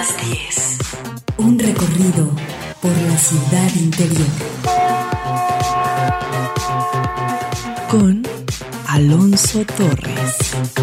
las 10. Un recorrido por la ciudad interior. Con Alonso Torres.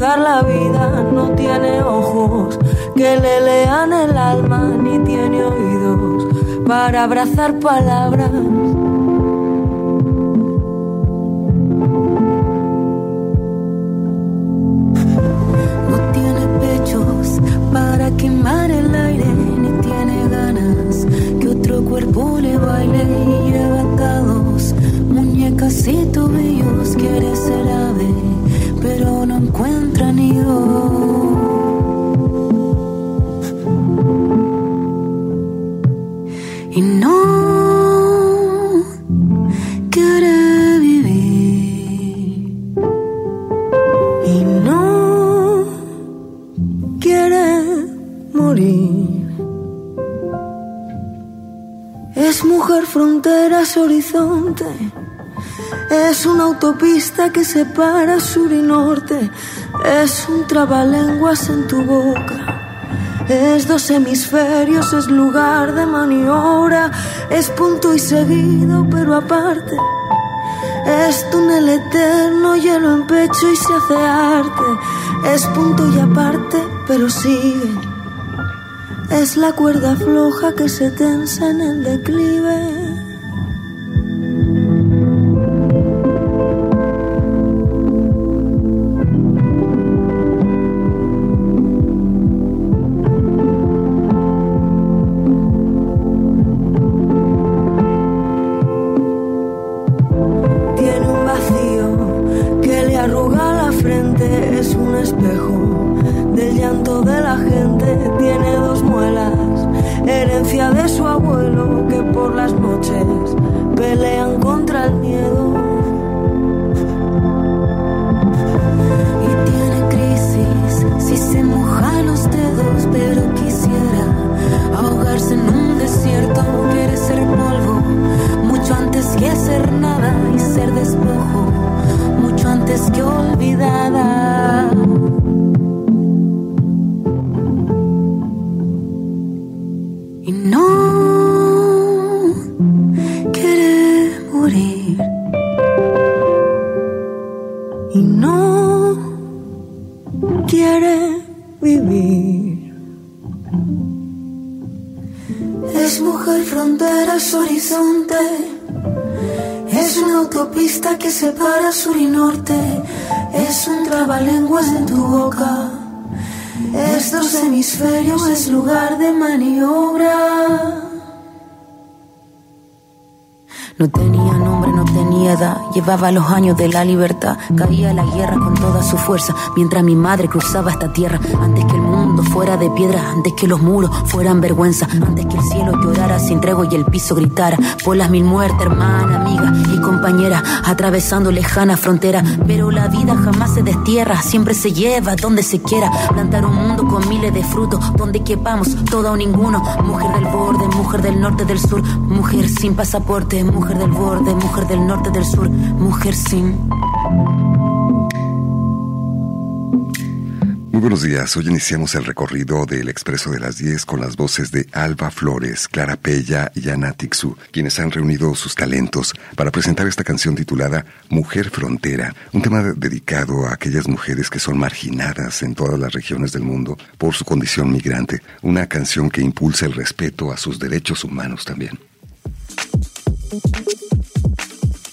La vida, no tiene ojos que le lean el alma, ni tiene oídos para abrazar palabras. Es mujer fronteras horizonte. Es una autopista que separa sur y norte. Es un trabalenguas en tu boca. Es dos hemisferios, es lugar de maniobra. Es punto y seguido, pero aparte. Es túnel eterno, hielo en pecho y se hace arte. Es punto y aparte, pero sigue. Es la cuerda floja que se tensa en el declive. Trabalenguas en tu boca. Es dos hemisferios, es lugar de maniobra. No tenía nombre, no tenía edad. Llevaba los años de la libertad. Caía la guerra con toda su fuerza. Mientras mi madre cruzaba esta tierra. Antes que el mundo fuera de piedra. Antes que los muros fueran vergüenza. Antes que el cielo llorara sin tregua y el piso gritara. Por las mil muertes, hermana, amiga y compañera. Atravesando lejana frontera. Pero la vida jamás se destierra. Siempre se lleva donde se quiera. Plantar un mundo con miles de frutos. Donde quepamos todo o ninguno. Mujer del borde, mujer del norte, del sur. Mujer sin pasaporte, mujer del borde, mujer del norte, del sur. Mujer sin. Muy buenos días. Hoy iniciamos el recorrido del Expreso de las 10 con las voces de Alba Flores, Clara Pella y Ana Tixu, quienes han reunido sus talentos para presentar esta canción titulada Mujer Frontera, un tema dedicado a aquellas mujeres que son marginadas en todas las regiones del mundo por su condición migrante, una canción que impulsa el respeto a sus derechos humanos también.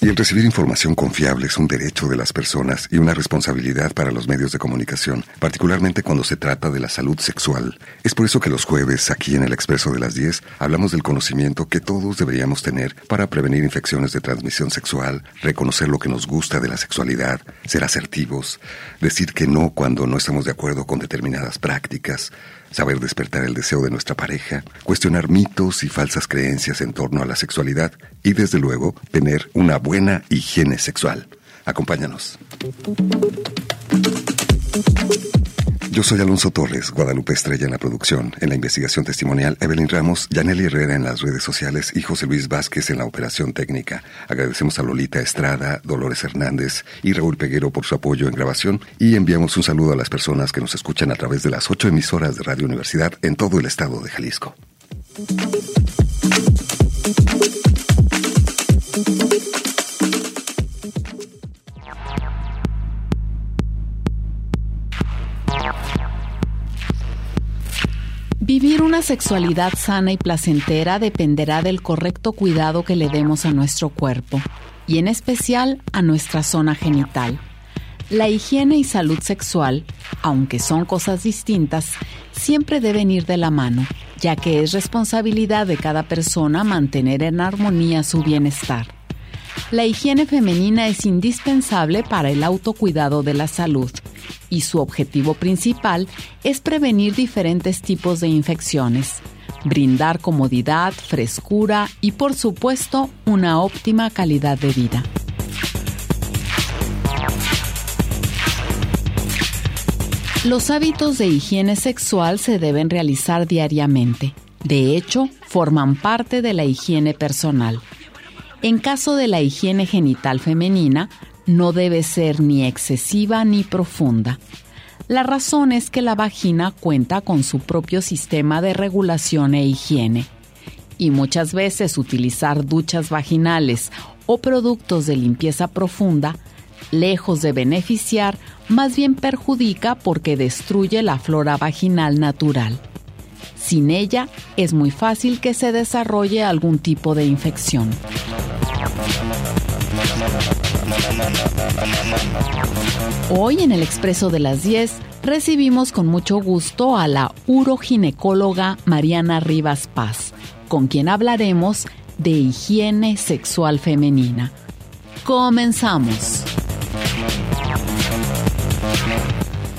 Y el recibir información confiable es un derecho de las personas y una responsabilidad para los medios de comunicación, particularmente cuando se trata de la salud sexual. Es por eso que los jueves, aquí en el Expreso de las 10, hablamos del conocimiento que todos deberíamos tener para prevenir infecciones de transmisión sexual, reconocer lo que nos gusta de la sexualidad, ser asertivos, decir que no cuando no estamos de acuerdo con determinadas prácticas, saber despertar el deseo de nuestra pareja, cuestionar mitos y falsas creencias en torno a la sexualidad y desde luego tener una buena higiene sexual. Acompáñanos. Yo soy Alonso Torres, Guadalupe Estrella en la producción, en la investigación testimonial, Evelyn Ramos, Yaneli Herrera en las redes sociales y José Luis Vázquez en la operación técnica. Agradecemos a Lolita Estrada, Dolores Hernández y Raúl Peguero por su apoyo en grabación y enviamos un saludo a las personas que nos escuchan a través de las ocho emisoras de Radio Universidad en todo el estado de Jalisco. Vivir una sexualidad sana y placentera dependerá del correcto cuidado que le demos a nuestro cuerpo y en especial a nuestra zona genital. La higiene y salud sexual, aunque son cosas distintas, siempre deben ir de la mano, ya que es responsabilidad de cada persona mantener en armonía su bienestar. La higiene femenina es indispensable para el autocuidado de la salud y su objetivo principal es prevenir diferentes tipos de infecciones, brindar comodidad, frescura y por supuesto una óptima calidad de vida. Los hábitos de higiene sexual se deben realizar diariamente. De hecho, forman parte de la higiene personal. En caso de la higiene genital femenina, no debe ser ni excesiva ni profunda. La razón es que la vagina cuenta con su propio sistema de regulación e higiene. Y muchas veces utilizar duchas vaginales o productos de limpieza profunda, lejos de beneficiar, más bien perjudica porque destruye la flora vaginal natural. Sin ella es muy fácil que se desarrolle algún tipo de infección. Hoy en el Expreso de las 10 recibimos con mucho gusto a la uroginecóloga Mariana Rivas Paz, con quien hablaremos de higiene sexual femenina. Comenzamos.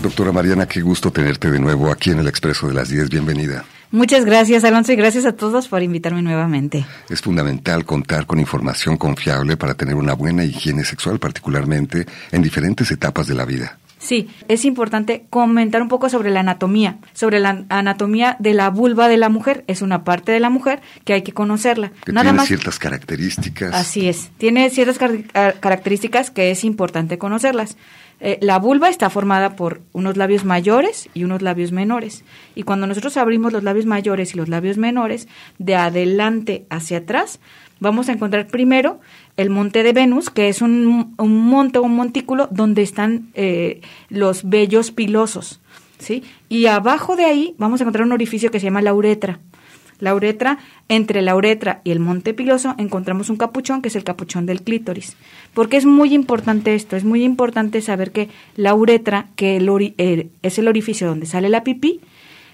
Doctora Mariana, qué gusto tenerte de nuevo aquí en el Expreso de las 10. Bienvenida. Muchas gracias, Alonso, y gracias a todos por invitarme nuevamente. Es fundamental contar con información confiable para tener una buena higiene sexual, particularmente en diferentes etapas de la vida. Sí, es importante comentar un poco sobre la anatomía, sobre la anatomía de la vulva de la mujer. Es una parte de la mujer que hay que conocerla. Que tiene ciertas características. Así es, tiene ciertas características que es importante conocerlas. Eh, la vulva está formada por unos labios mayores y unos labios menores. Y cuando nosotros abrimos los labios mayores y los labios menores, de adelante hacia atrás, vamos a encontrar primero el monte de Venus, que es un, un monte, un montículo donde están eh, los vellos pilosos. ¿sí? Y abajo de ahí vamos a encontrar un orificio que se llama la uretra. La uretra, entre la uretra y el monte piloso encontramos un capuchón que es el capuchón del clítoris. Porque es muy importante esto, es muy importante saber que la uretra, que el es el orificio donde sale la pipí,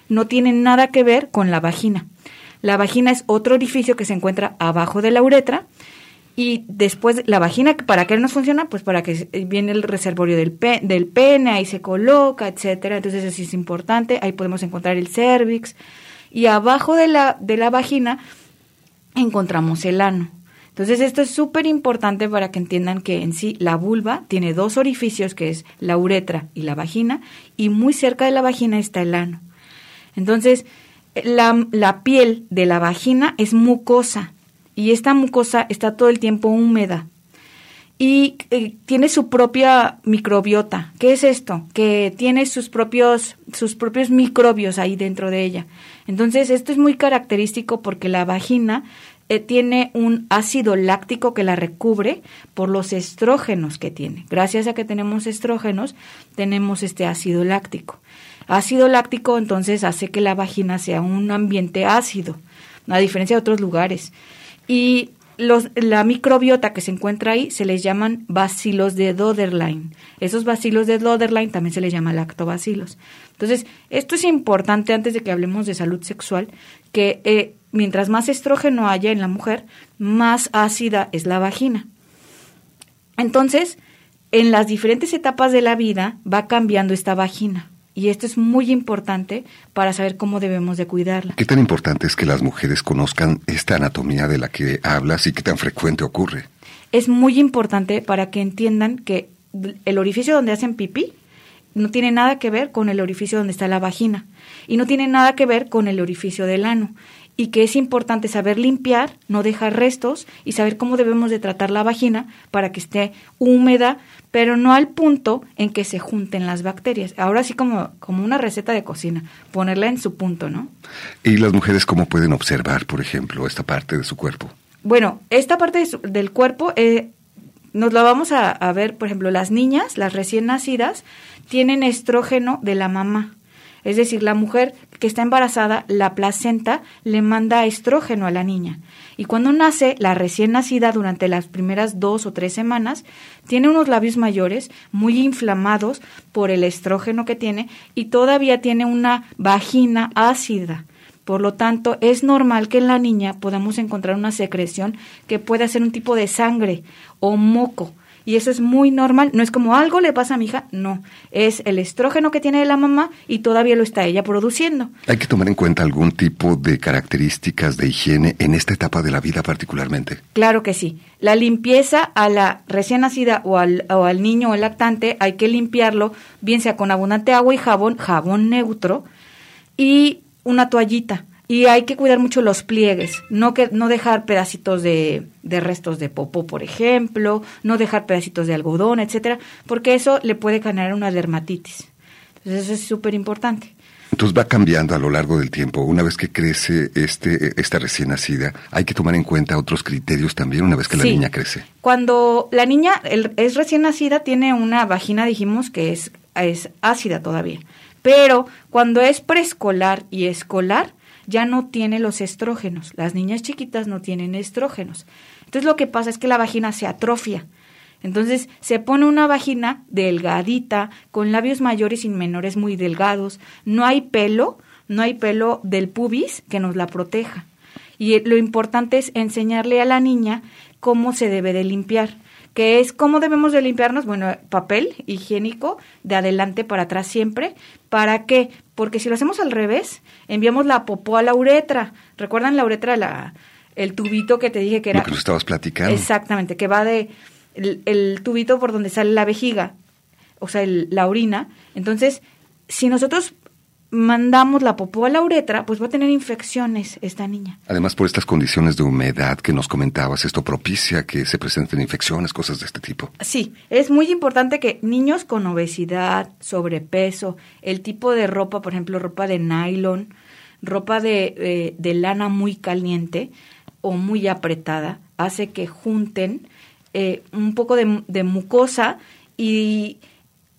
no tiene nada que ver con la vagina. La vagina es otro orificio que se encuentra abajo de la uretra y después la vagina, ¿para qué nos funciona? Pues para que viene el reservorio del, del pene, ahí se coloca, etcétera. Entonces eso es importante. Ahí podemos encontrar el cervix y abajo de la, de la vagina encontramos el ano. Entonces esto es súper importante para que entiendan que en sí la vulva tiene dos orificios, que es la uretra y la vagina, y muy cerca de la vagina está el ano. Entonces, la, la piel de la vagina es mucosa y esta mucosa está todo el tiempo húmeda y eh, tiene su propia microbiota. ¿Qué es esto? Que tiene sus propios, sus propios microbios ahí dentro de ella. Entonces, esto es muy característico porque la vagina eh, tiene un ácido láctico que la recubre por los estrógenos que tiene. Gracias a que tenemos estrógenos, tenemos este ácido láctico. Ácido láctico entonces hace que la vagina sea un ambiente ácido, a diferencia de otros lugares. Y los, la microbiota que se encuentra ahí se les llaman bacilos de Doderlein. Esos bacilos de Doderlein también se les llama lactobacilos. Entonces, esto es importante antes de que hablemos de salud sexual, que eh, mientras más estrógeno haya en la mujer, más ácida es la vagina. Entonces, en las diferentes etapas de la vida va cambiando esta vagina. Y esto es muy importante para saber cómo debemos de cuidarla. ¿Qué tan importante es que las mujeres conozcan esta anatomía de la que hablas y qué tan frecuente ocurre? Es muy importante para que entiendan que el orificio donde hacen pipí no tiene nada que ver con el orificio donde está la vagina y no tiene nada que ver con el orificio del ano y que es importante saber limpiar, no dejar restos y saber cómo debemos de tratar la vagina para que esté húmeda, pero no al punto en que se junten las bacterias. Ahora sí como, como una receta de cocina, ponerla en su punto, ¿no? ¿Y las mujeres cómo pueden observar, por ejemplo, esta parte de su cuerpo? Bueno, esta parte del cuerpo eh, nos la vamos a, a ver, por ejemplo, las niñas, las recién nacidas, tienen estrógeno de la mamá. Es decir, la mujer que está embarazada, la placenta le manda estrógeno a la niña. Y cuando nace, la recién nacida durante las primeras dos o tres semanas, tiene unos labios mayores muy inflamados por el estrógeno que tiene y todavía tiene una vagina ácida. Por lo tanto, es normal que en la niña podamos encontrar una secreción que pueda ser un tipo de sangre o moco y eso es muy normal. No es como algo le pasa a mi hija, no. Es el estrógeno que tiene la mamá y todavía lo está ella produciendo. ¿Hay que tomar en cuenta algún tipo de características de higiene en esta etapa de la vida particularmente? Claro que sí. La limpieza a la recién nacida o al, o al niño o lactante hay que limpiarlo, bien sea con abundante agua y jabón, jabón neutro y una toallita y hay que cuidar mucho los pliegues, no que no dejar pedacitos de, de, restos de popó, por ejemplo, no dejar pedacitos de algodón, etcétera, porque eso le puede generar una dermatitis. Entonces eso es súper importante. Entonces va cambiando a lo largo del tiempo. Una vez que crece este, esta recién nacida, hay que tomar en cuenta otros criterios también una vez que la niña crece. Cuando la niña es recién nacida, tiene una vagina, dijimos que es, es ácida todavía. Pero cuando es preescolar y escolar, ya no tiene los estrógenos. Las niñas chiquitas no tienen estrógenos. Entonces lo que pasa es que la vagina se atrofia. Entonces se pone una vagina delgadita, con labios mayores y menores muy delgados. No hay pelo, no hay pelo del pubis que nos la proteja. Y lo importante es enseñarle a la niña cómo se debe de limpiar que es cómo debemos de limpiarnos, bueno, papel higiénico de adelante para atrás siempre. ¿Para qué? Porque si lo hacemos al revés, enviamos la popó a la uretra. ¿Recuerdan la uretra, la, el tubito que te dije que era? Lo que nos estabas platicando. Exactamente, que va de el, tubito por donde sale la vejiga, o sea, la orina. Entonces, si nosotros mandamos la popó a la uretra, pues va a tener infecciones esta niña. Además, por estas condiciones de humedad que nos comentabas, esto propicia que se presenten infecciones, cosas de este tipo. Sí, es muy importante que niños con obesidad, sobrepeso, el tipo de ropa, por ejemplo, ropa de nylon, ropa de, eh, de lana muy caliente o muy apretada, hace que junten eh, un poco de, de mucosa y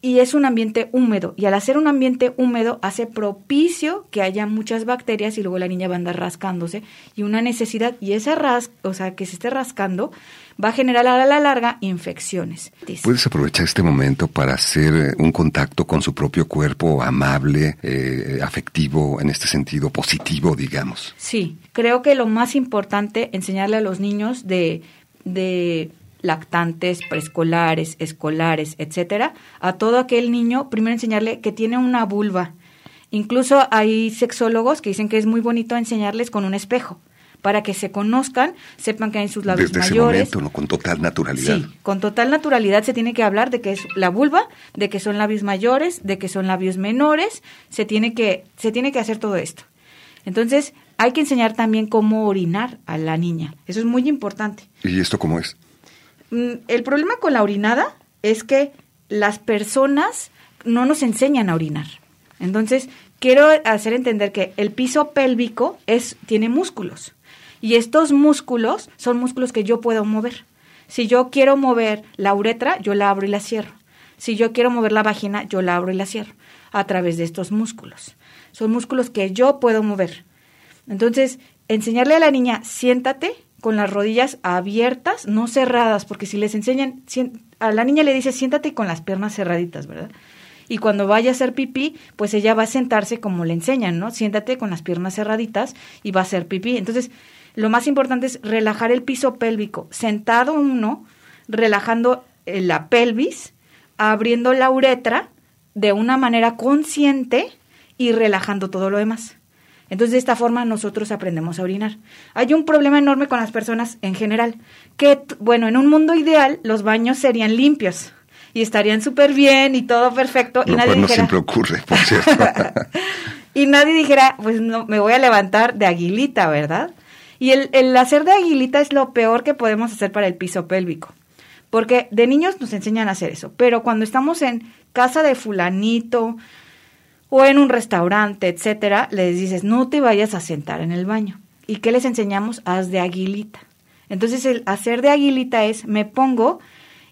y es un ambiente húmedo. Y al hacer un ambiente húmedo hace propicio que haya muchas bacterias y luego la niña va a andar rascándose y una necesidad y esa ras, o sea, que se esté rascando va a generar a la larga infecciones. Puedes aprovechar este momento para hacer eh, un contacto con su propio cuerpo amable, eh, afectivo, en este sentido positivo, digamos. Sí, creo que lo más importante enseñarle a los niños de de lactantes, preescolares, escolares, etcétera, a todo aquel niño, primero enseñarle que tiene una vulva. Incluso hay sexólogos que dicen que es muy bonito enseñarles con un espejo para que se conozcan, sepan que hay sus labios Desde mayores. Ese momento, ¿no? Con total naturalidad. Sí, con total naturalidad se tiene que hablar de que es la vulva, de que son labios mayores, de que son labios menores, se tiene que, se tiene que hacer todo esto. Entonces, hay que enseñar también cómo orinar a la niña. Eso es muy importante. ¿Y esto cómo es? Mm, el problema con la orinada es que las personas no nos enseñan a orinar. Entonces, quiero hacer entender que el piso pélvico es, tiene músculos. Y estos músculos son músculos que yo puedo mover. Si yo quiero mover la uretra, yo la abro y la cierro. Si yo quiero mover la vagina, yo la abro y la cierro a través de estos músculos. Son músculos que yo puedo mover. Entonces, enseñarle a la niña, siéntate, con las rodillas abiertas, no cerradas, porque si les enseñan, a la niña le dice siéntate con las piernas cerraditas, ¿verdad? Y cuando vaya a hacer pipí, pues ella va a sentarse como le enseñan, ¿no? Siéntate con las piernas cerraditas y va a hacer pipí. Entonces, lo más importante es relajar el piso pélvico, sentado uno, relajando eh, la pelvis, abriendo la uretra de una manera consciente y relajando todo lo demás. Entonces, de esta forma nosotros aprendemos a orinar. Hay un problema enorme con las personas en general, que, bueno, en un mundo ideal los baños serían limpios y estarían súper bien y todo perfecto. y nadie no siempre ocurre, por cierto. y nadie dijera, pues no, me voy a levantar de aguilita, ¿verdad? Y el, el hacer de aguilita es lo peor que podemos hacer para el piso pélvico. Porque de niños nos enseñan a hacer eso, pero cuando estamos en casa de fulanito, o en un restaurante, etcétera, les dices, no te vayas a sentar en el baño. ¿Y qué les enseñamos? Haz de aguilita. Entonces, el hacer de aguilita es, me pongo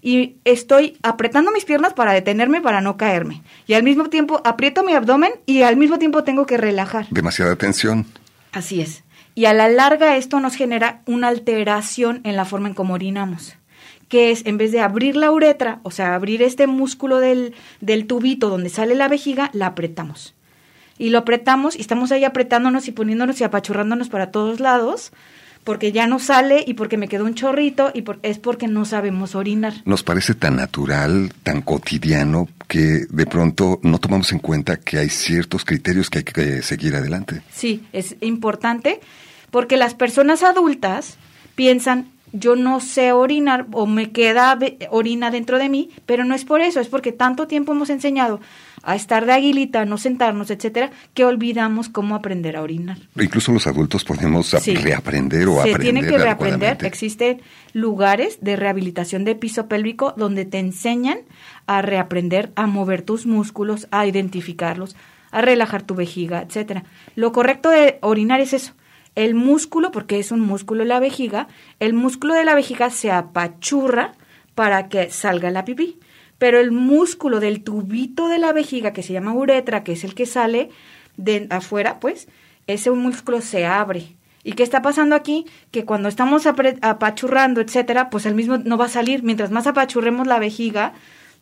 y estoy apretando mis piernas para detenerme, para no caerme. Y al mismo tiempo aprieto mi abdomen y al mismo tiempo tengo que relajar. Demasiada tensión. Así es. Y a la larga esto nos genera una alteración en la forma en cómo orinamos que es en vez de abrir la uretra, o sea, abrir este músculo del, del tubito donde sale la vejiga, la apretamos. Y lo apretamos y estamos ahí apretándonos y poniéndonos y apachurrándonos para todos lados porque ya no sale y porque me quedó un chorrito y es porque no sabemos orinar. Nos parece tan natural, tan cotidiano, que de pronto no tomamos en cuenta que hay ciertos criterios que hay que seguir adelante. Sí, es importante porque las personas adultas piensan yo no sé orinar o me queda orina dentro de mí, pero no es por eso, es porque tanto tiempo hemos enseñado a estar de aguilita, no sentarnos, etcétera, que olvidamos cómo aprender a orinar. Incluso los adultos podemos reaprender o aprender. Se tiene que reaprender. Existen lugares de rehabilitación de piso pélvico donde te enseñan a reaprender a mover tus músculos, a identificarlos, a relajar tu vejiga, etcétera. Lo correcto de orinar es eso, el músculo, porque es un músculo la vejiga, el músculo de la vejiga se apachurra para que salga la pipí. Pero el músculo del tubito de la vejiga, que se llama uretra, que es el que sale de afuera, pues, ese músculo se abre. ¿Y qué está pasando aquí? Que cuando estamos apachurrando, etcétera, pues el mismo no va a salir. Mientras más apachurremos la vejiga,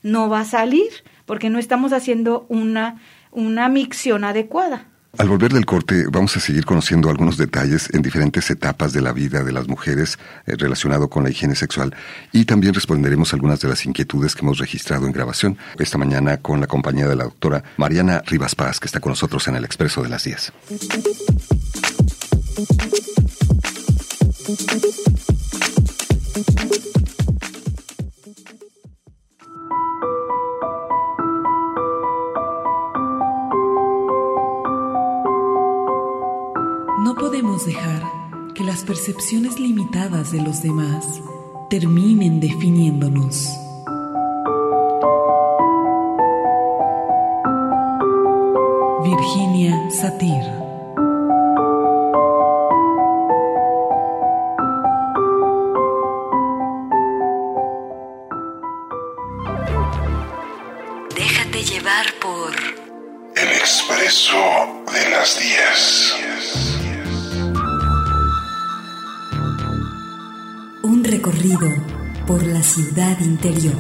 no va a salir, porque no estamos haciendo una, una micción adecuada. Al volver del corte, vamos a seguir conociendo algunos detalles en diferentes etapas de la vida de las mujeres eh, relacionado con la higiene sexual y también responderemos algunas de las inquietudes que hemos registrado en grabación esta mañana con la compañía de la doctora Mariana Rivas Paz, que está con nosotros en el Expreso de las 10. Las percepciones limitadas de los demás terminen definiéndonos. Virginia Satir interior.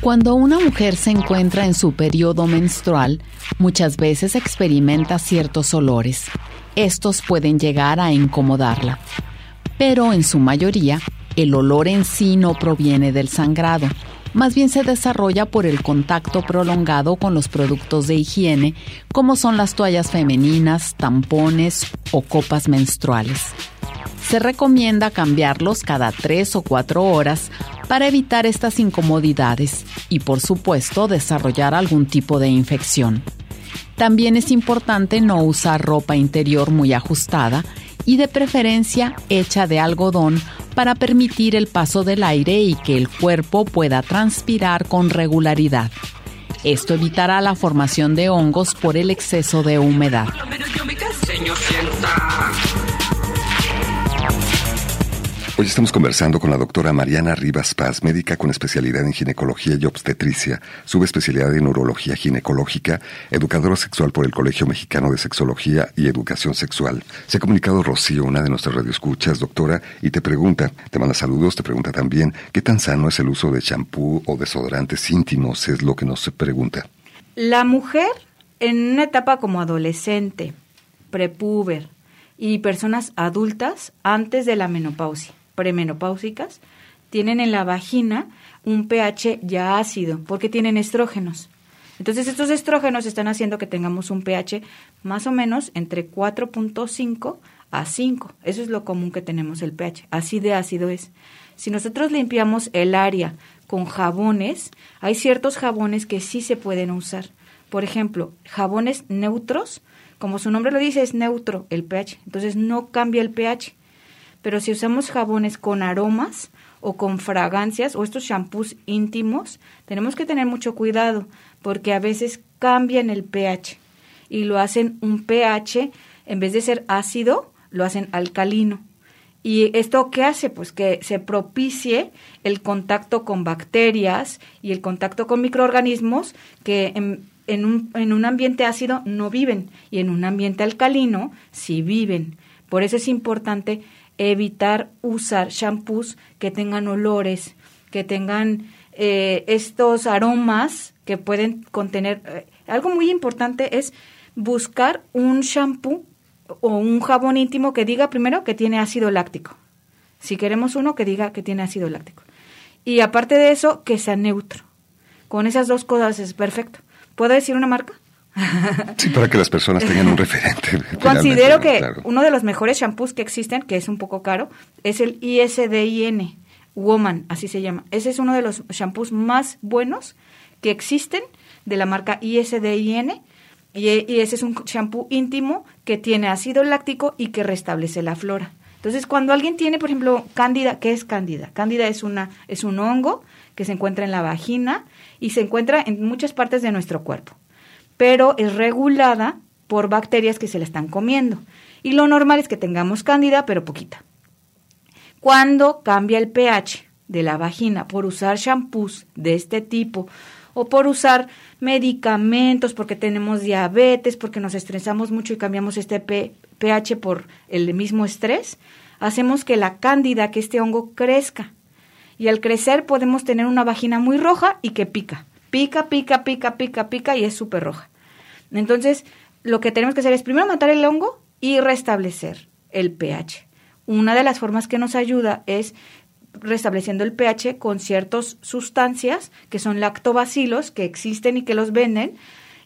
Cuando una mujer se encuentra en su periodo menstrual, muchas veces experimenta ciertos olores. Estos pueden llegar a incomodarla, pero en su mayoría el olor en sí no proviene del sangrado, más bien se desarrolla por el contacto prolongado con los productos de higiene, como son las toallas femeninas, tampones o copas menstruales. Se recomienda cambiarlos cada tres o cuatro horas para evitar estas incomodidades y, por supuesto, desarrollar algún tipo de infección. También es importante no usar ropa interior muy ajustada y de preferencia hecha de algodón para permitir el paso del aire y que el cuerpo pueda transpirar con regularidad. Esto evitará la formación de hongos por el exceso de humedad. Hoy estamos conversando con la doctora Mariana Rivas Paz, médica con especialidad en ginecología y obstetricia, subespecialidad en urología ginecológica, educadora sexual por el Colegio Mexicano de Sexología y Educación Sexual. Se ha comunicado Rocío, una de nuestras radioescuchas, doctora, y te pregunta, te manda saludos, te pregunta también, ¿qué tan sano es el uso de champú o desodorantes íntimos? Es lo que nos pregunta. La mujer en una etapa como adolescente, prepuber y personas adultas antes de la menopausia premenopáusicas tienen en la vagina un pH ya ácido porque tienen estrógenos. Entonces estos estrógenos están haciendo que tengamos un pH más o menos entre 4.5 a 5. Eso es lo común que tenemos el pH. Así de ácido es. Si nosotros limpiamos el área con jabones, hay ciertos jabones que sí se pueden usar. Por ejemplo, jabones neutros, como su nombre lo dice, es neutro el pH. Entonces no cambia el pH pero si usamos jabones con aromas o con fragancias o estos shampoos íntimos, tenemos que tener mucho cuidado porque a veces cambian el pH y lo hacen un pH, en vez de ser ácido, lo hacen alcalino. ¿Y esto qué hace? Pues que se propicie el contacto con bacterias y el contacto con microorganismos que en, en, un, en un ambiente ácido no viven y en un ambiente alcalino sí viven. Por eso es importante evitar usar shampoos que tengan olores, que tengan eh, estos aromas que pueden contener. Eh, algo muy importante es buscar un shampoo o un jabón íntimo que diga primero que tiene ácido láctico. Si queremos uno que diga que tiene ácido láctico. Y aparte de eso, que sea neutro. Con esas dos cosas es perfecto. ¿Puedo decir una marca? Sí, para que las personas tengan un referente. Considero que uno de los mejores shampoos que existen, que es un poco caro, es el ISDIN, Woman, así se llama. Ese es uno de los shampoos más buenos que existen de la marca ISDIN. Y, y ese es un shampoo íntimo que tiene ácido láctico y que restablece la flora. Entonces, cuando alguien tiene, por ejemplo, cándida, ¿qué es cándida? Cándida es, una, es un hongo que se encuentra en la vagina y se encuentra en muchas partes de nuestro cuerpo pero es regulada por bacterias que se la están comiendo. Y lo normal es que tengamos cándida, pero poquita. Cuando cambia el pH de la vagina por usar shampoos de este tipo o por usar medicamentos porque tenemos diabetes, porque nos estresamos mucho y cambiamos este pH por el mismo estrés, hacemos que la cándida, que este hongo crezca. Y al crecer podemos tener una vagina muy roja y que pica pica, pica, pica, pica, pica y es súper roja. Entonces, lo que tenemos que hacer es primero matar el hongo y restablecer el pH. Una de las formas que nos ayuda es restableciendo el pH con ciertas sustancias que son lactobacilos que existen y que los venden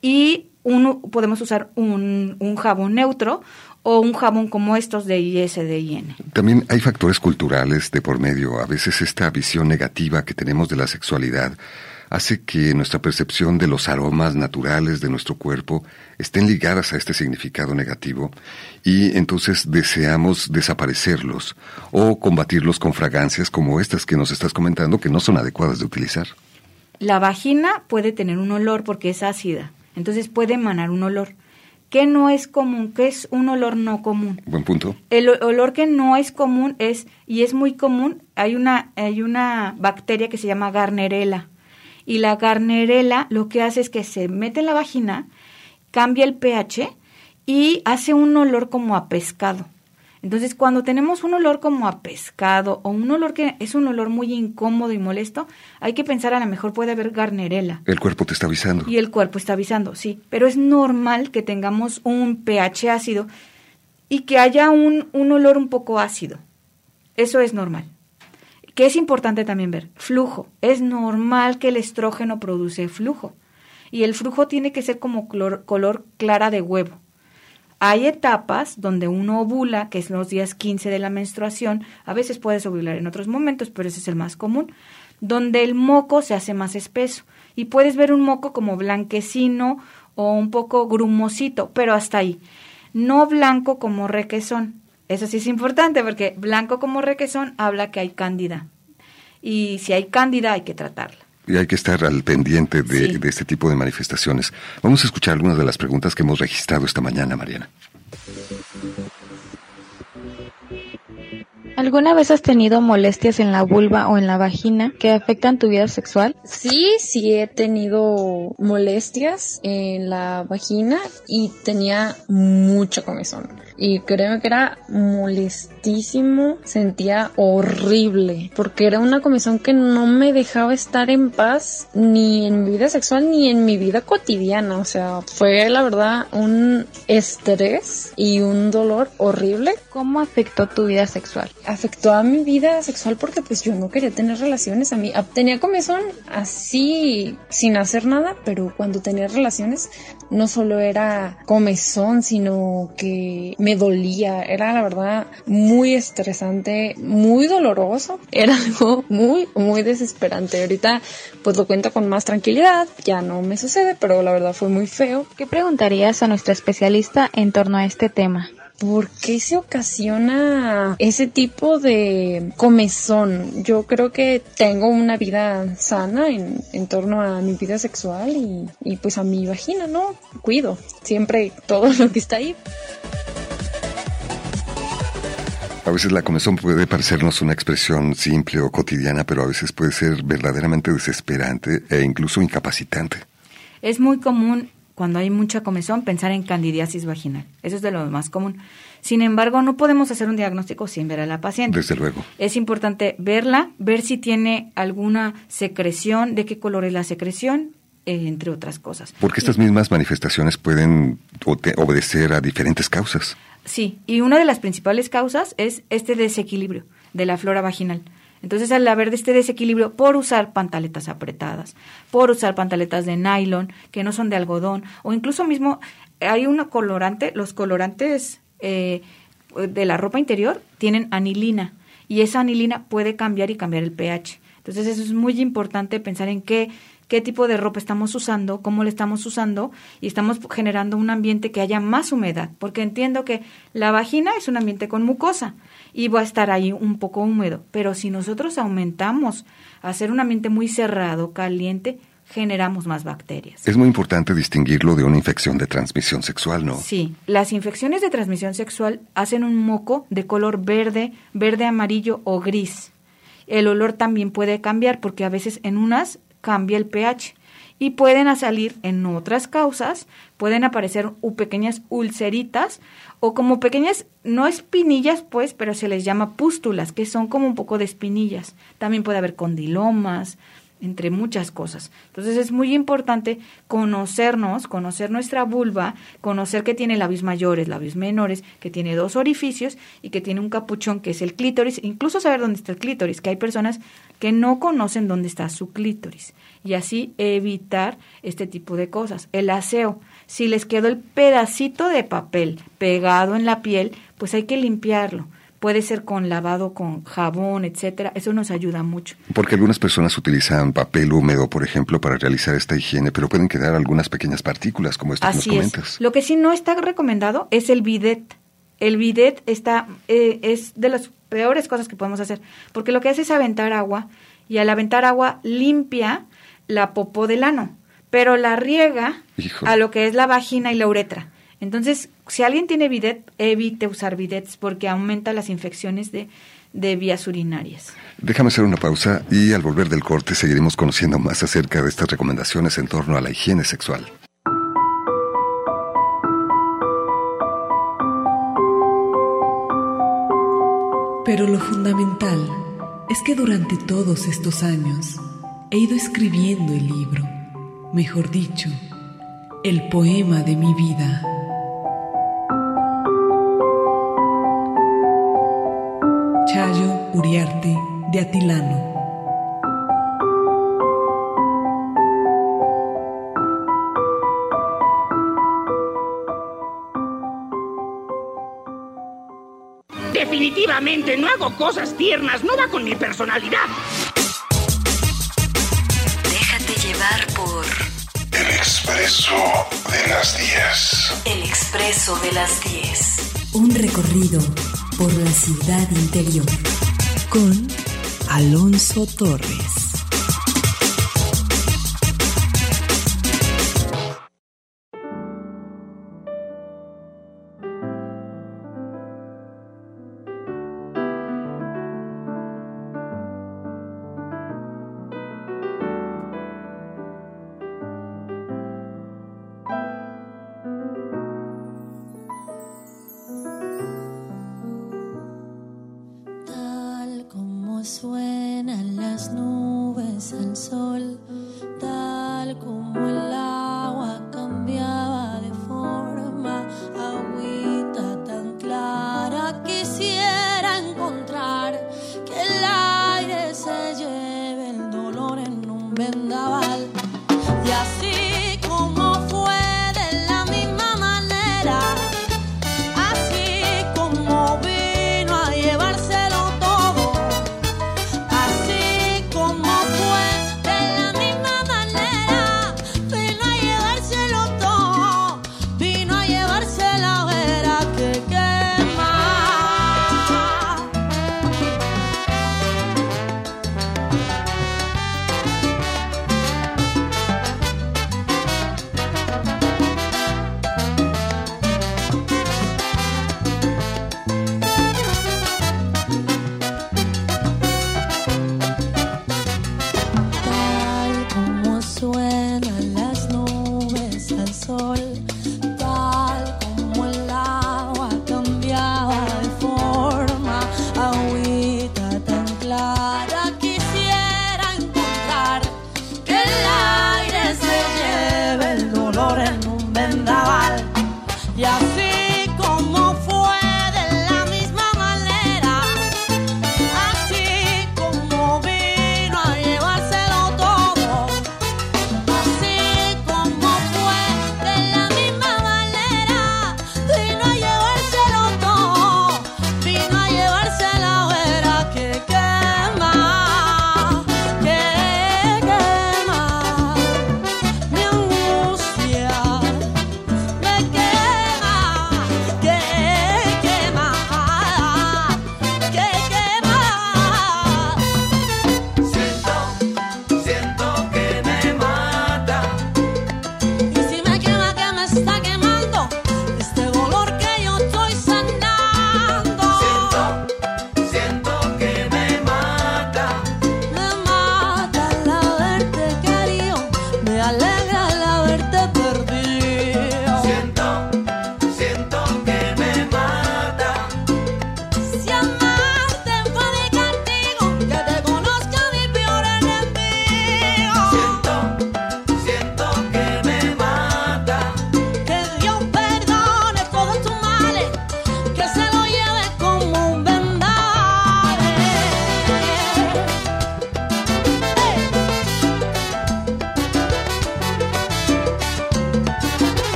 y uno, podemos usar un, jabón neutro o un jabón como estos de ISDIN. También hay factores culturales de por medio. A veces esta visión negativa que tenemos de la sexualidad hace que nuestra percepción de los aromas naturales de nuestro cuerpo estén ligadas a este significado negativo y entonces deseamos desaparecerlos o combatirlos con fragancias como estas que nos estás comentando que no son adecuadas de utilizar. La vagina puede tener un olor porque es ácida, entonces puede emanar un olor. ¿Qué no es común? ¿Qué es un olor no común? Buen punto. El olor que no es común es, y es muy común, hay una, hay una bacteria que se llama Garnerella y la garnerela lo que hace es que se mete en la vagina, cambia el pH y hace un olor como a pescado. Entonces, cuando tenemos un olor como a pescado o un olor que es un olor muy incómodo y molesto, hay que pensar a lo mejor puede haber garnerela. El cuerpo te está avisando. Y el cuerpo está avisando, sí. Pero es normal que tengamos un pH ácido y que haya un, un olor un poco ácido. Eso es normal es importante también ver, flujo. Es normal que el estrógeno produce flujo y el flujo tiene que ser como color, clara de huevo. Hay etapas donde uno ovula, que es los días 15 de la menstruación, a veces puedes ovular en otros momentos, pero ese es el más común, donde el moco se hace más espeso y puedes ver un moco como blanquecino o un poco grumosito, pero hasta ahí. No blanco como requesón, eso sí es importante porque blanco como requesón habla que hay cándida. Y si hay cándida hay que tratarla. Y hay que estar al pendiente de, de este tipo de manifestaciones. Vamos a escuchar algunas de las preguntas que hemos registrado esta mañana, Mariana. ¿Alguna vez has tenido molestias en la vulva o en la vagina que afectan tu vida sexual? Sí, sí he tenido molestias en la vagina y tenía mucho comezón. Y créeme que era sentía horrible, porque era una comezón que no me dejaba estar en paz ni en mi vida sexual ni en mi vida cotidiana. O sea, fue la verdad un estrés y un dolor horrible. ¿Cómo afectó tu vida sexual? afectó a mi vida sexual porque pues yo no quería tener relaciones a mí tenía comezón así sin hacer nada pero cuando tenía relaciones no solo era comezón sino que me dolía era la verdad muy estresante muy doloroso era algo muy muy desesperante ahorita pues lo cuento con más tranquilidad ya no me sucede pero la verdad fue muy feo ¿qué preguntarías a nuestra especialista en torno a este tema? ¿Por qué se ocasiona ese tipo de comezón? Yo creo que tengo una vida sana en, en torno a mi vida sexual y, y pues a mi vagina, ¿no? Cuido siempre todo lo que está ahí. A veces la comezón puede parecernos una expresión simple o cotidiana, pero a veces puede ser verdaderamente desesperante e incluso incapacitante. Es muy común cuando hay mucha comezón, pensar en candidiasis vaginal. Eso es de lo más común. Sin embargo, no podemos hacer un diagnóstico sin ver a la paciente. Desde luego. Es importante verla, ver si tiene alguna secreción, de qué color es la secreción, eh, entre otras cosas. Porque estas mismas manifestaciones pueden obedecer a diferentes causas. Sí, y una de las principales causas es este desequilibrio de la flora vaginal. Entonces, al haber de este desequilibrio por usar pantaletas apretadas, por usar pantaletas de nylon, que no son de algodón, o incluso mismo hay un colorante, los colorantes eh, de la ropa interior tienen anilina, y esa anilina puede cambiar y cambiar el pH. Entonces, eso es muy importante pensar en qué qué tipo de ropa estamos usando, cómo le estamos usando y estamos generando un ambiente que haya más humedad, porque entiendo que la vagina es un ambiente con mucosa y va a estar ahí un poco húmedo, pero si nosotros aumentamos a hacer un ambiente muy cerrado, caliente, generamos más bacterias. Es muy importante distinguirlo de una infección de transmisión sexual, ¿no? Sí, las infecciones de transmisión sexual hacen un moco de color verde, verde amarillo o gris. El olor también puede cambiar porque a veces en unas cambia el pH y pueden salir en otras causas, pueden aparecer pequeñas ulceritas o como pequeñas, no espinillas pues, pero se les llama pústulas, que son como un poco de espinillas. También puede haber condilomas, entre muchas cosas. Entonces es muy importante conocernos, conocer nuestra vulva, conocer que tiene labios mayores, labios menores, que tiene dos orificios y que tiene un capuchón que es el clítoris, incluso saber dónde está el clítoris, que hay personas que no conocen dónde está su clítoris y así evitar este tipo de cosas. El aseo, si les quedó el pedacito de papel pegado en la piel, pues hay que limpiarlo puede ser con lavado con jabón, etcétera. Eso nos ayuda mucho. Porque algunas personas utilizan papel húmedo, por ejemplo, para realizar esta higiene, pero pueden quedar algunas pequeñas partículas, como esto que nos comentas. Es. Lo que sí no está recomendado es el bidet. El bidet está, eh, es de las peores cosas que podemos hacer, porque lo que hace es aventar agua y al aventar agua limpia la popó del ano, pero la riega a lo que es la vagina y la uretra. Entonces, si alguien tiene bidet, evite usar bidets porque aumenta las infecciones de, de vías urinarias. Déjame hacer una pausa y al volver del corte seguiremos conociendo más acerca de estas recomendaciones en torno a la higiene sexual. Pero lo fundamental es que durante todos estos años he ido escribiendo el libro, mejor dicho, el poema de mi vida. Uriarte de Atilano. Definitivamente no hago cosas tiernas, no va con mi personalidad. Déjate llevar por El Expreso de las 10. El Expreso de las 10. Un recorrido por la ciudad interior con Alonso Torres.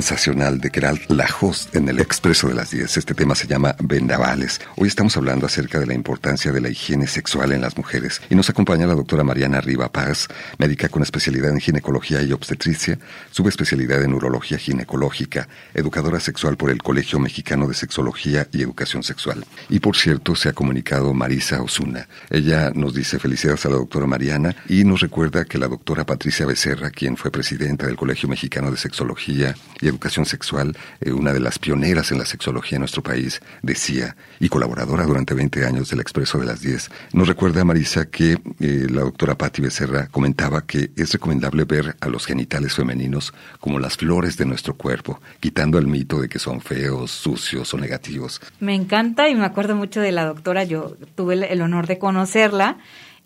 Sensacional de Gerald Lajos en el Expreso de las 10. Este tema se llama Vendavales. Hoy estamos hablando acerca de la importancia de la higiene sexual en las mujeres y nos acompaña la doctora Mariana Riva Paz, médica con especialidad en ginecología y obstetricia, subespecialidad en urología ginecológica, educadora sexual por el Colegio Mexicano de Sexología y Educación Sexual. Y por cierto, se ha comunicado Marisa Osuna. Ella nos dice felicidades a la doctora Mariana y nos recuerda que la doctora Patricia Becerra, quien fue presidenta del Colegio Mexicano de sexología y educación sexual, eh, una de las pioneras en la sexología en nuestro país, decía, y colaboradora durante 20 años del Expreso de las 10, nos recuerda, Marisa, que eh, la doctora Patti Becerra comentaba que es recomendable ver a los genitales femeninos como las flores de nuestro cuerpo, quitando el mito de que son feos, sucios o negativos. Me encanta y me acuerdo mucho de la doctora, yo tuve el honor de conocerla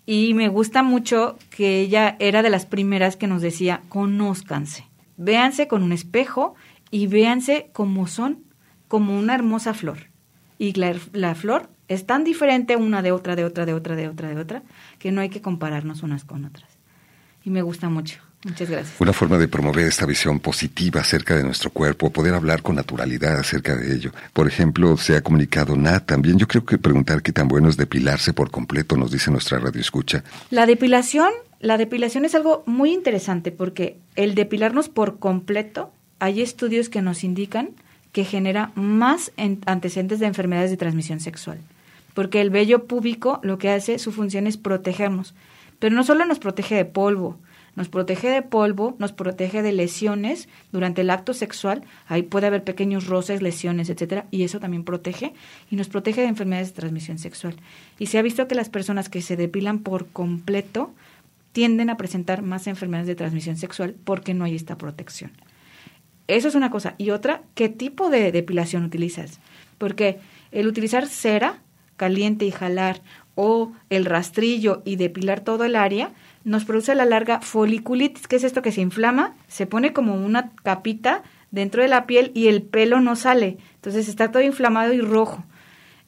y me gusta mucho que ella era de las primeras que nos decía, conózcanse véanse con un espejo y véanse como son, como una hermosa flor. Y la, flor es tan diferente una de otra, de otra, de otra, de otra, de otra, que no hay que compararnos unas con otras. Y me gusta mucho. Muchas gracias. Una forma de promover esta visión positiva acerca de nuestro cuerpo, poder hablar con naturalidad acerca de ello. Por ejemplo, se ha comunicado Nat también. Yo creo que preguntar qué tan bueno es depilarse por completo, nos dice nuestra radio escucha. La depilación la depilación es algo muy interesante porque el depilarnos por completo, hay estudios que nos indican que genera más antecedentes de enfermedades de transmisión sexual. Porque el vello púbico lo que hace, su función es protegernos. Pero no solo nos protege de polvo, nos protege de polvo, nos protege de lesiones durante el acto sexual, ahí puede haber pequeños roces, lesiones, etcétera, y eso también protege y nos protege de enfermedades de transmisión sexual. Y se ha visto que las personas que se depilan por completo tienden a presentar más enfermedades de transmisión sexual porque no hay esta protección. Eso es una cosa. Y otra, ¿qué tipo de depilación utilizas? Porque el utilizar cera caliente y jalar o el rastrillo y depilar todo el área nos produce a la larga foliculitis, que es esto que se inflama, se pone como una capita dentro de la piel y el pelo no sale. Entonces está todo inflamado y rojo.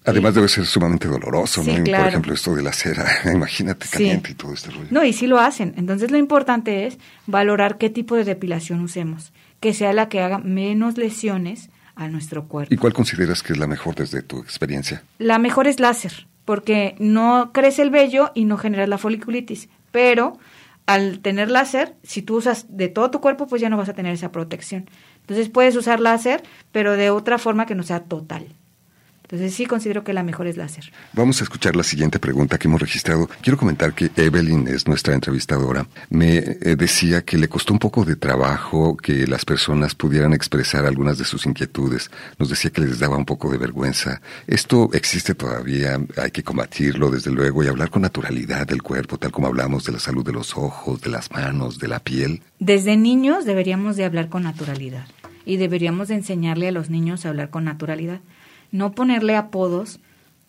Además debe ser sumamente doloroso, ¿no? Por ejemplo, esto de la cera, imagínate caliente y todo este rollo. No, y sí lo hacen. Entonces lo importante es valorar qué tipo de depilación usemos, que sea la que haga menos lesiones a nuestro cuerpo. ¿Y cuál consideras que es la mejor desde tu experiencia? La mejor es láser, porque no crece el vello y no genera la foliculitis, pero al tener láser, si tú usas de todo tu cuerpo, pues ya no vas a tener esa protección. Entonces puedes usar láser, pero de otra forma que no sea total. Entonces sí considero que la mejor es láser. Vamos a escuchar la siguiente pregunta que hemos registrado. Quiero comentar que Evelyn es nuestra entrevistadora. Me eh, decía que le costó un poco de trabajo que las personas pudieran expresar algunas de sus inquietudes. Nos decía que les daba un poco de vergüenza. Esto existe todavía, hay que combatirlo desde luego y hablar con naturalidad del cuerpo, tal como hablamos de la salud de los ojos, de las manos, de la piel. Desde niños deberíamos de hablar con naturalidad y deberíamos de enseñarle a los niños a hablar con naturalidad no ponerle apodos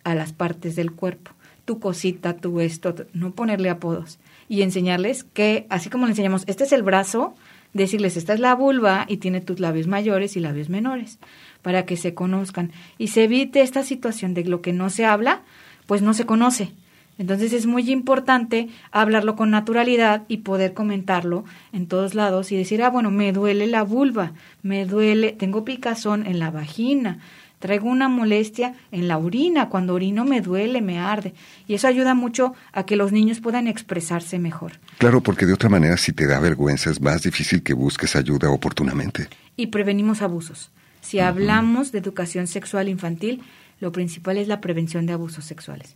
a las partes del cuerpo. Tu cosita, tu esto, no ponerle apodos. Y enseñarles que, así como le enseñamos, este es el brazo, decirles, esta es la vulva y tiene tus labios mayores y labios menores, para que se conozcan. Y se evite esta situación de lo que no se habla, pues no se conoce. Entonces es muy importante hablarlo con naturalidad y poder comentarlo en todos lados y decir, ah, bueno, me duele la vulva, me duele, tengo picazón en la vagina, Traigo una molestia en la orina, cuando orino me duele, me arde. Y eso ayuda mucho a que los niños puedan expresarse mejor. Claro, porque de otra manera si te da vergüenza es más difícil que busques ayuda oportunamente. Y prevenimos abusos. Si hablamos de educación sexual infantil, lo principal es la prevención de abusos sexuales.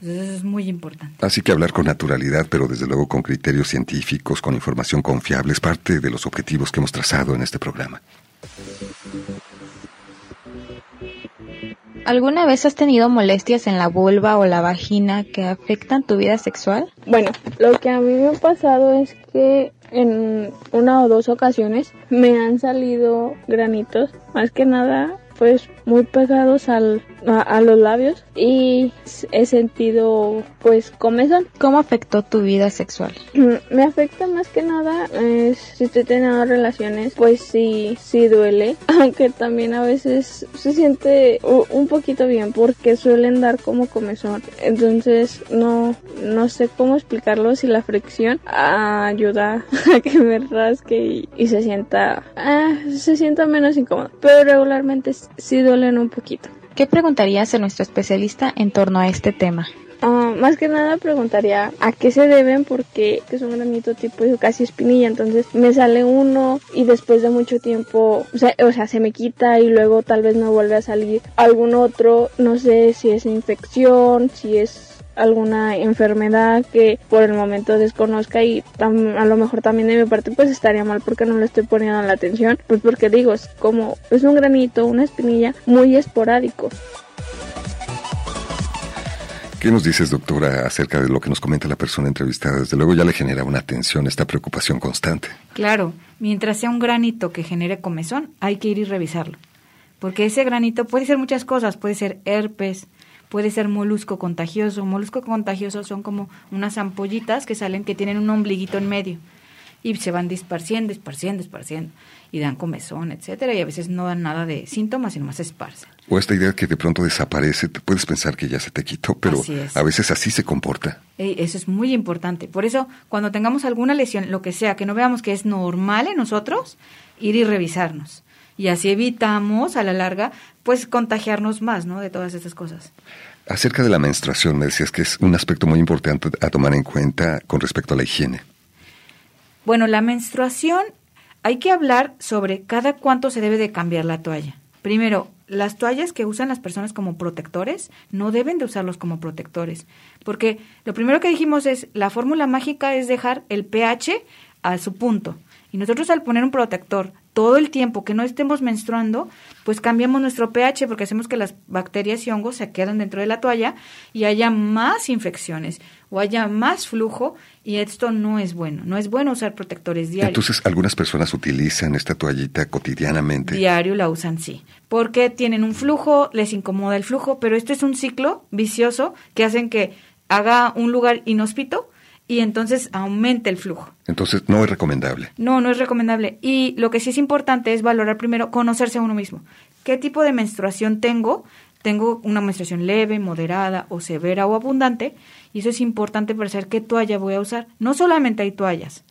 Entonces eso es muy importante. Así que hablar con naturalidad, pero desde luego con criterios científicos, con información confiable, es parte de los objetivos que hemos trazado en este programa. ¿Alguna vez has tenido molestias en la vulva o la vagina que afectan tu vida sexual? Bueno, lo que a mí me ha pasado es que en una o dos ocasiones me han salido granitos, más que nada pues muy pegados al, a, los labios y he sentido pues comezón. ¿Cómo afectó tu vida sexual? Me afecta más que nada si estoy teniendo relaciones pues sí, sí duele, aunque también a veces se siente un poquito bien porque suelen dar como comezón. Entonces no, no sé cómo explicarlo si la fricción ayuda a que me rasque y, se sienta, ah, se sienta menos incómodo. Pero regularmente sí duelen un poquito. ¿Qué preguntarías a nuestro especialista en torno a este tema? Ah, más que nada preguntaría a qué se deben porque es un granito tipo casi espinilla, entonces me sale uno y después de mucho tiempo, o sea, o sea, se me quita y luego tal vez no vuelve a salir algún otro, no sé si es infección, si es alguna enfermedad que por el momento desconozca y a lo mejor también de mi parte pues estaría mal porque no le estoy poniendo la atención pues porque digo es como es un granito una espinilla muy esporádico ¿Qué nos dices, doctora, acerca de lo que nos comenta la persona entrevistada? Desde luego ya le genera una atención, esta preocupación constante. Claro, mientras sea un granito que genere comezón, hay que ir y revisarlo. Porque ese granito puede ser muchas cosas, puede ser herpes, puede ser molusco contagioso. Molusco contagioso son como unas ampollitas que salen que tienen un ombliguito en medio y se van disparciendo, disparciendo, disparciendo y dan comezón, etcétera, y a veces no dan nada de síntomas, sino más esparcen. O esta idea que de pronto desaparece, te puedes pensar que ya se te quitó, pero a veces así se comporta. eso es muy importante. Por eso, cuando tengamos alguna lesión, lo que sea, que no veamos que es normal en nosotros, ir y revisarnos. Y así evitamos a la larga pues contagiarnos más, ¿no? De todas estas cosas. Acerca de la menstruación, me decías que es un aspecto muy importante a tomar en cuenta con respecto a la higiene. Bueno, la menstruación, hay que hablar sobre cada cuánto se debe de cambiar la toalla. Primero, las toallas que usan las personas como protectores no deben de usarlos como protectores, porque lo primero que dijimos es la fórmula mágica es dejar el pH a su punto. Y nosotros al poner un protector todo el tiempo que no estemos menstruando, pues cambiamos nuestro pH porque hacemos que las bacterias y hongos se queden dentro de la toalla y haya más infecciones o haya más flujo y esto no es bueno. No es bueno usar protectores diarios. Entonces, algunas personas utilizan esta toallita cotidianamente. Diario la usan, sí. Porque tienen un flujo, les incomoda el flujo, pero esto es un ciclo vicioso que hacen que haga un lugar inhóspito y entonces aumenta el flujo. Entonces no es recomendable. No, no es recomendable. Y lo que sí es importante es valorar primero, conocerse a uno mismo. ¿Qué tipo de menstruación tengo? Tengo una menstruación leve, moderada o severa o abundante. Y eso es importante para saber qué toalla voy a usar. No solamente hay toallas.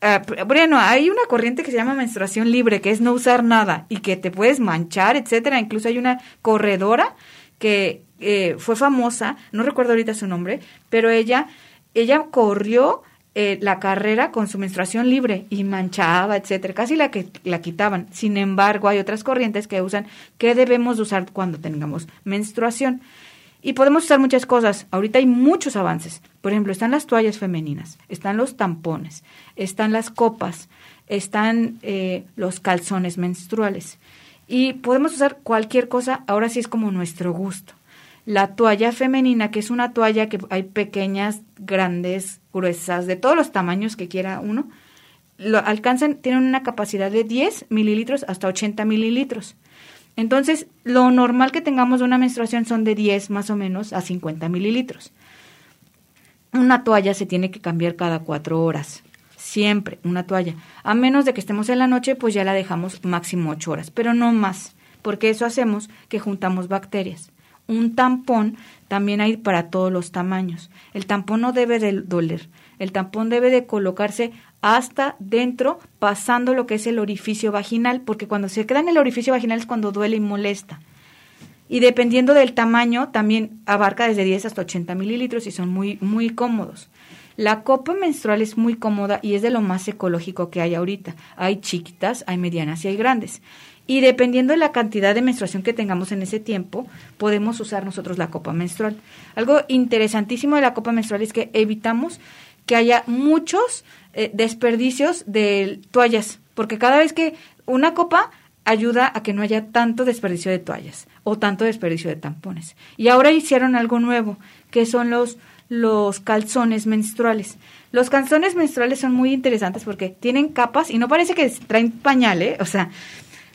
Ah, bueno, hay una corriente que se llama menstruación libre, que es no usar nada y que te puedes manchar, etcétera. Incluso hay una corredora que eh, fue famosa, no recuerdo ahorita su nombre, pero ella ella corrió eh, la carrera con su menstruación libre y manchaba, etcétera, casi la que la quitaban. Sin embargo, hay otras corrientes que usan qué debemos usar cuando tengamos menstruación. Y podemos usar muchas cosas. Ahorita hay muchos avances. Por ejemplo, están las toallas femeninas, están los tampones, están las copas, están eh, los calzones menstruales. Y podemos usar cualquier cosa, ahora sí es como nuestro gusto la toalla femenina, que es una toalla que hay pequeñas, grandes, gruesas, de todos los tamaños que quiera uno, lo alcanzan, tienen una capacidad de 10 mililitros hasta 80 mililitros. Entonces, lo normal que tengamos de una menstruación son de 10 más o menos a 50 mililitros. Una toalla se tiene que cambiar cada cuatro horas. Siempre una toalla. A menos de que estemos en la noche, pues ya la dejamos máximo ocho horas, pero no más, porque eso hacemos que juntamos bacterias un tampón también hay para todos los tamaños. El tampón no debe de doler. El tampón debe de colocarse hasta dentro, pasando lo que es el orificio vaginal, porque cuando se queda en el orificio vaginal es cuando duele y molesta. Y dependiendo del tamaño, también abarca desde 10 hasta 80 mililitros y son muy, muy cómodos. La copa menstrual es muy cómoda y es de lo más ecológico que hay ahorita. Hay chiquitas, hay medianas y hay grandes. Y dependiendo de la cantidad de menstruación que tengamos en ese tiempo, podemos usar nosotros la copa menstrual. Algo interesantísimo de la copa menstrual es que evitamos que haya muchos eh, desperdicios de toallas, porque cada vez que una copa ayuda a que no haya tanto desperdicio de toallas o tanto desperdicio de tampones. Y ahora hicieron algo nuevo, que son los los calzones menstruales. Los calzones menstruales son muy interesantes porque tienen capas y no parece que traen pañal, ¿eh? O sea,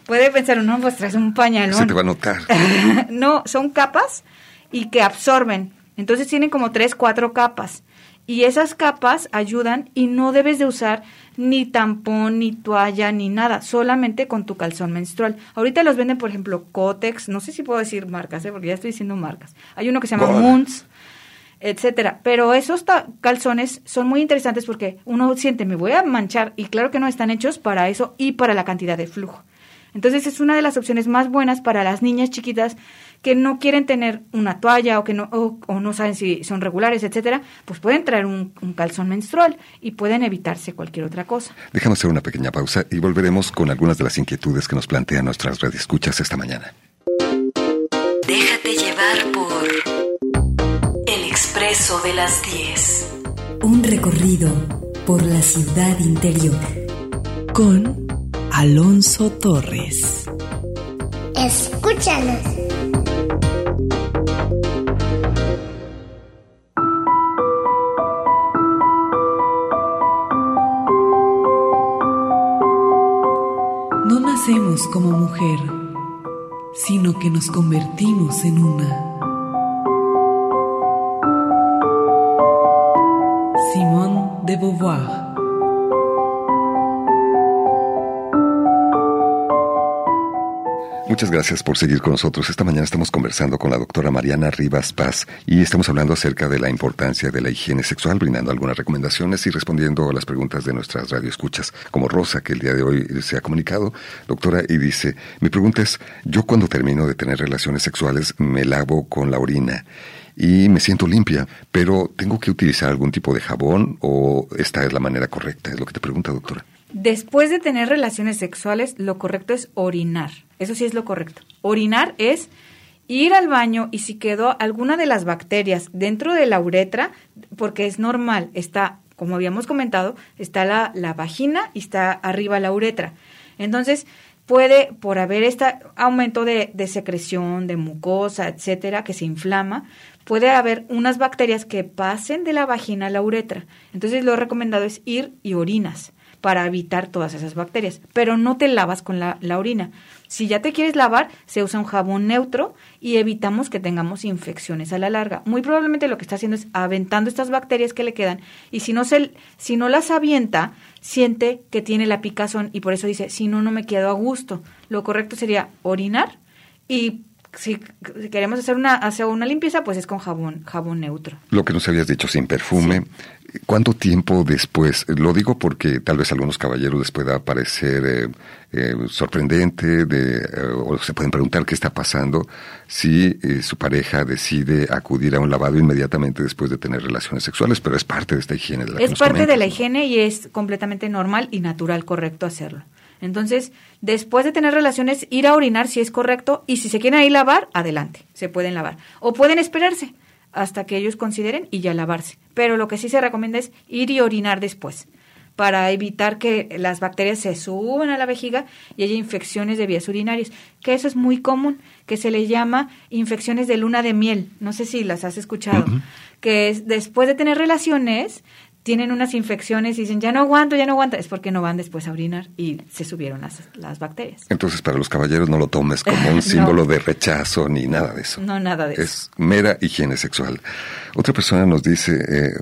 puede pensar uno, pues traes un pañalón. Se te va a notar. no, son capas y que absorben. Entonces tienen como tres, cuatro capas. Y esas capas ayudan y no debes de usar ni tampón, ni toalla, ni nada, solamente con tu calzón menstrual. Ahorita los venden, por ejemplo, Cotex, no sé si puedo decir marcas, ¿eh? porque ya estoy diciendo marcas. Hay uno que se llama Moons, etcétera. Pero esos calzones son muy interesantes porque uno siente, me voy a manchar, y claro que no están hechos para eso y para la cantidad de flujo. Entonces es una de las opciones más buenas para las niñas chiquitas que no quieren tener una toalla o que no o, no saben si son regulares, etcétera, pues pueden traer un, calzón menstrual y pueden evitarse cualquier otra cosa. Déjame hacer una pequeña pausa y volveremos con algunas de las inquietudes que nos plantean nuestras escuchas esta mañana. Déjate llevar por El Expreso de las 10. Un recorrido por la ciudad interior con Alonso Torres. Escúchanos. No nacemos como mujer, sino que nos convertimos en una. Simone de Beauvoir Muchas gracias por seguir con nosotros. Esta mañana estamos conversando con la doctora Mariana Rivas Paz y estamos hablando acerca de la importancia de la higiene sexual, brindando algunas recomendaciones y respondiendo a las preguntas de nuestras radioescuchas, como Rosa, que el día de hoy se ha comunicado, doctora, y dice, mi pregunta es, yo cuando termino de tener relaciones sexuales me lavo con la orina y me siento limpia, pero ¿tengo que utilizar algún tipo de jabón o esta es la manera correcta? Es lo que te pregunta, doctora. Después de tener relaciones sexuales, lo correcto es orinar. Eso sí es lo correcto. Orinar es ir al baño y si quedó alguna de las bacterias dentro de la uretra, porque es normal, está, como habíamos comentado, está la, la vagina y está arriba la uretra. Entonces, puede, por haber este aumento de, de, secreción, de mucosa, etcétera, que se inflama, puede haber unas bacterias que pasen de la vagina a la uretra. Entonces, lo recomendado es ir y orinas para evitar todas esas bacterias, pero no te lavas con la, orina. Si ya te quieres lavar, se usa un jabón neutro y evitamos que tengamos infecciones a la larga. Muy probablemente lo que está haciendo es aventando estas bacterias que le quedan y si no, se, si no las avienta, siente que tiene la picazón y por eso dice, si no, no me quedo a gusto. Lo correcto sería orinar y si queremos hacer una, hacer una limpieza, pues es con jabón, jabón neutro. Lo que nos habías dicho, sin perfume. ¿Cuánto tiempo después? Lo digo porque tal vez a algunos caballeros les pueda parecer eh, eh, sorprendente de, eh, o se pueden preguntar qué está pasando si su pareja decide acudir a un lavado inmediatamente después de tener relaciones sexuales, pero es parte de esta higiene. De la es parte de la higiene y es completamente normal y natural, correcto hacerlo. Entonces, después de tener relaciones, ir a orinar si es correcto y si se quieren ir a lavar, adelante, se pueden lavar. O pueden esperarse hasta que ellos consideren y ya lavarse. Pero lo que sí se recomienda es ir y orinar después para evitar que las bacterias se suban a la vejiga y haya infecciones de vías urinarias, que eso es muy común, que se le llama infecciones de luna de miel, no sé si las has escuchado, que es, después de tener relaciones tienen unas infecciones y dicen, ya no aguanto, ya no aguanto, es porque no van después a orinar y se subieron las, las bacterias. Entonces, para los caballeros no lo tomes como un símbolo de rechazo ni nada de eso. No, nada de eso. Es mera higiene sexual. Otra persona nos dice, eh,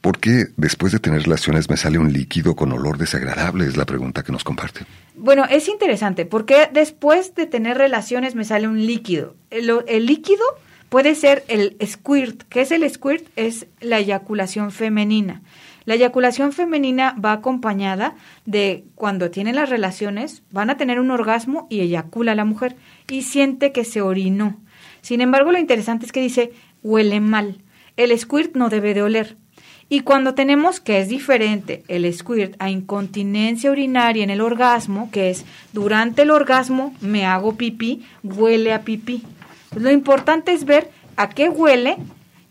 ¿por qué después de tener relaciones me sale un líquido con olor desagradable? Es la pregunta que nos comparte. Bueno, es interesante, porque después de tener relaciones me sale un líquido? El, el líquido puede ser el squirt. ¿Qué es el squirt? Es la eyaculación femenina. La eyaculación femenina va acompañada de cuando tienen las relaciones, van a tener un orgasmo y eyacula la mujer y siente que se orinó. Sin embargo, lo interesante es que dice huele mal. El squirt no debe de oler. Y cuando tenemos que es diferente el squirt a incontinencia urinaria en el orgasmo, que es durante el orgasmo me hago pipí, huele a pipí. Lo importante es ver a qué huele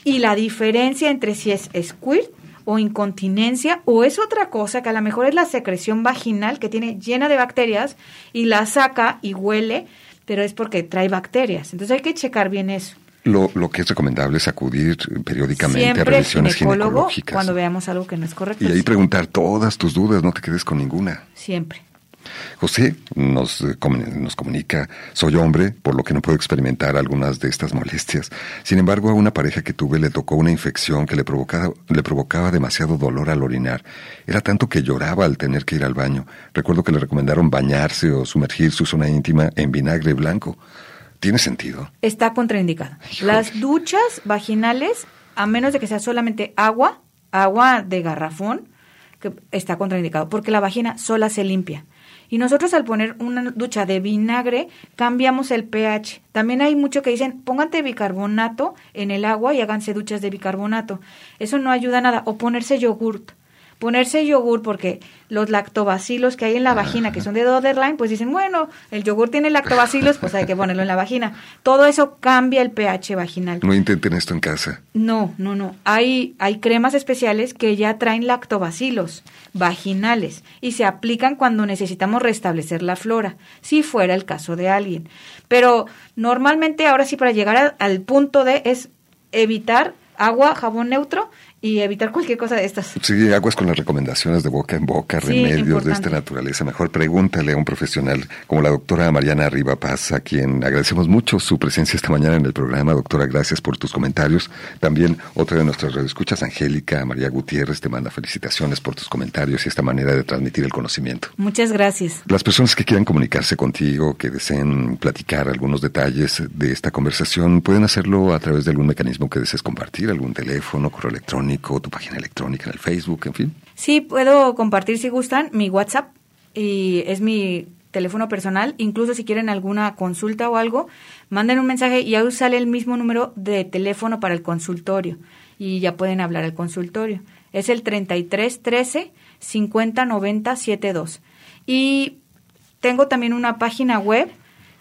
y la diferencia entre si es squirt o incontinencia o es otra cosa que a lo mejor es la secreción vaginal que tiene llena de bacterias y la saca y huele, pero es porque trae bacterias. Entonces hay que checar bien eso. Lo, lo que es recomendable es acudir periódicamente a revisiones ginecológicas. Cuando veamos algo que no es correcto. Y ahí preguntar todas tus dudas, no te quedes con ninguna. Siempre. José nos, eh, nos comunica, soy hombre, por lo que no puedo experimentar algunas de estas molestias. Sin embargo, a una pareja que tuve le tocó una infección que le provocaba, le provocaba demasiado dolor al orinar. Era tanto que lloraba al tener que ir al baño. Recuerdo que le recomendaron bañarse o sumergir su zona íntima en vinagre blanco. ¿Tiene sentido? Está contraindicado. Las duchas vaginales, a menos de que sea solamente agua, agua de garrafón, que está contraindicado, porque la vagina sola se limpia. Y nosotros al poner una ducha de vinagre cambiamos el pH. También hay mucho que dicen, pónganse bicarbonato en el agua y háganse duchas de bicarbonato. Eso no ayuda a nada. O ponerse yogurt ponerse yogur porque los lactobacilos que hay en la vagina, que son de Doderline, pues dicen, bueno, el yogur tiene lactobacilos, pues hay que ponerlo en la vagina. Todo eso cambia el pH vaginal. No intenten esto en casa. No, no, no. Hay, hay cremas especiales que ya traen lactobacilos vaginales y se aplican cuando necesitamos restablecer la flora, si fuera el caso de alguien. Pero normalmente ahora sí para llegar al punto de es evitar agua, jabón neutro y evitar cualquier cosa de estas. Sí, aguas con las recomendaciones de boca en boca, remedios de esta naturaleza. Mejor pregúntale a un profesional como la doctora Mariana Riva Paz, a quien agradecemos mucho su presencia esta mañana en el programa. Doctora, gracias por tus comentarios. También otra de nuestras radioescuchas, Angélica María Gutiérrez, te manda felicitaciones por tus comentarios y esta manera de transmitir el conocimiento. Muchas gracias. Las personas que quieran comunicarse contigo, que deseen platicar algunos detalles de esta conversación, pueden hacerlo a través de algún mecanismo que desees compartir, algún teléfono, correo electrónico tu página electrónica en el Facebook, en fin. Sí, puedo compartir si gustan mi WhatsApp y es mi teléfono personal. Incluso si quieren alguna consulta o algo, manden un mensaje y ahí sale el mismo número de teléfono para el consultorio y ya pueden hablar al consultorio. Es el 33 13 50 90 72. Y tengo también una página web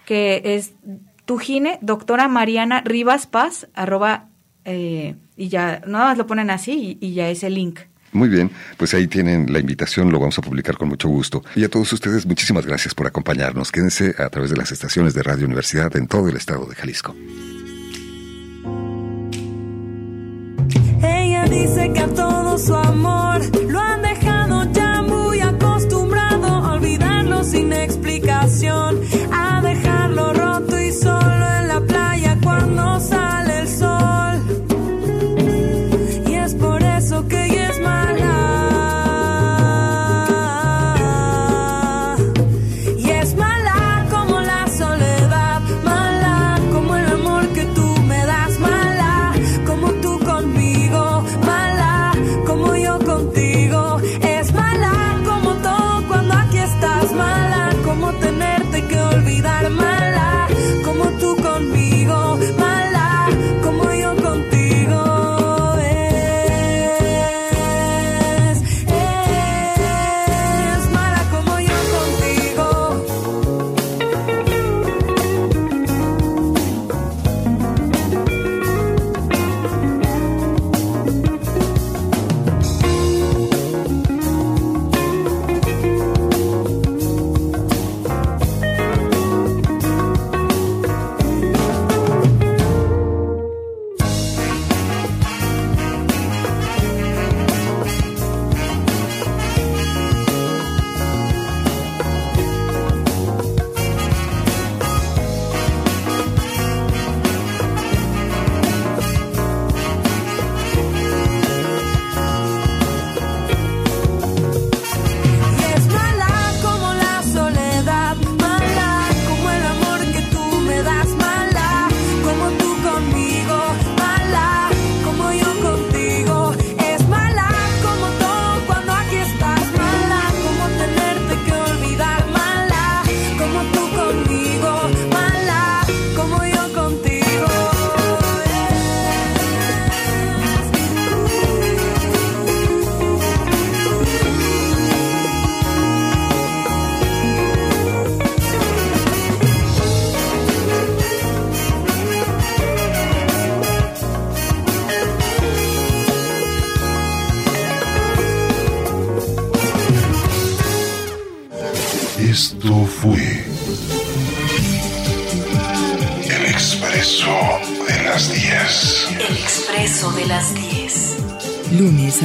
que es Tujine, doctora Mariana Rivas Paz, arroba eh, y ya nada más lo ponen así y, ya es el link. Muy bien, pues ahí tienen la invitación, lo vamos a publicar con mucho gusto. Y a todos ustedes, muchísimas gracias por acompañarnos. Quédense a través de las estaciones de Radio Universidad en todo el estado de Jalisco. Ella dice que a todo su amor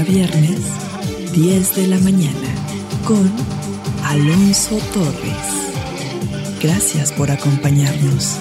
viernes, 10 de la mañana, con Alonso Torres. Gracias por acompañarnos.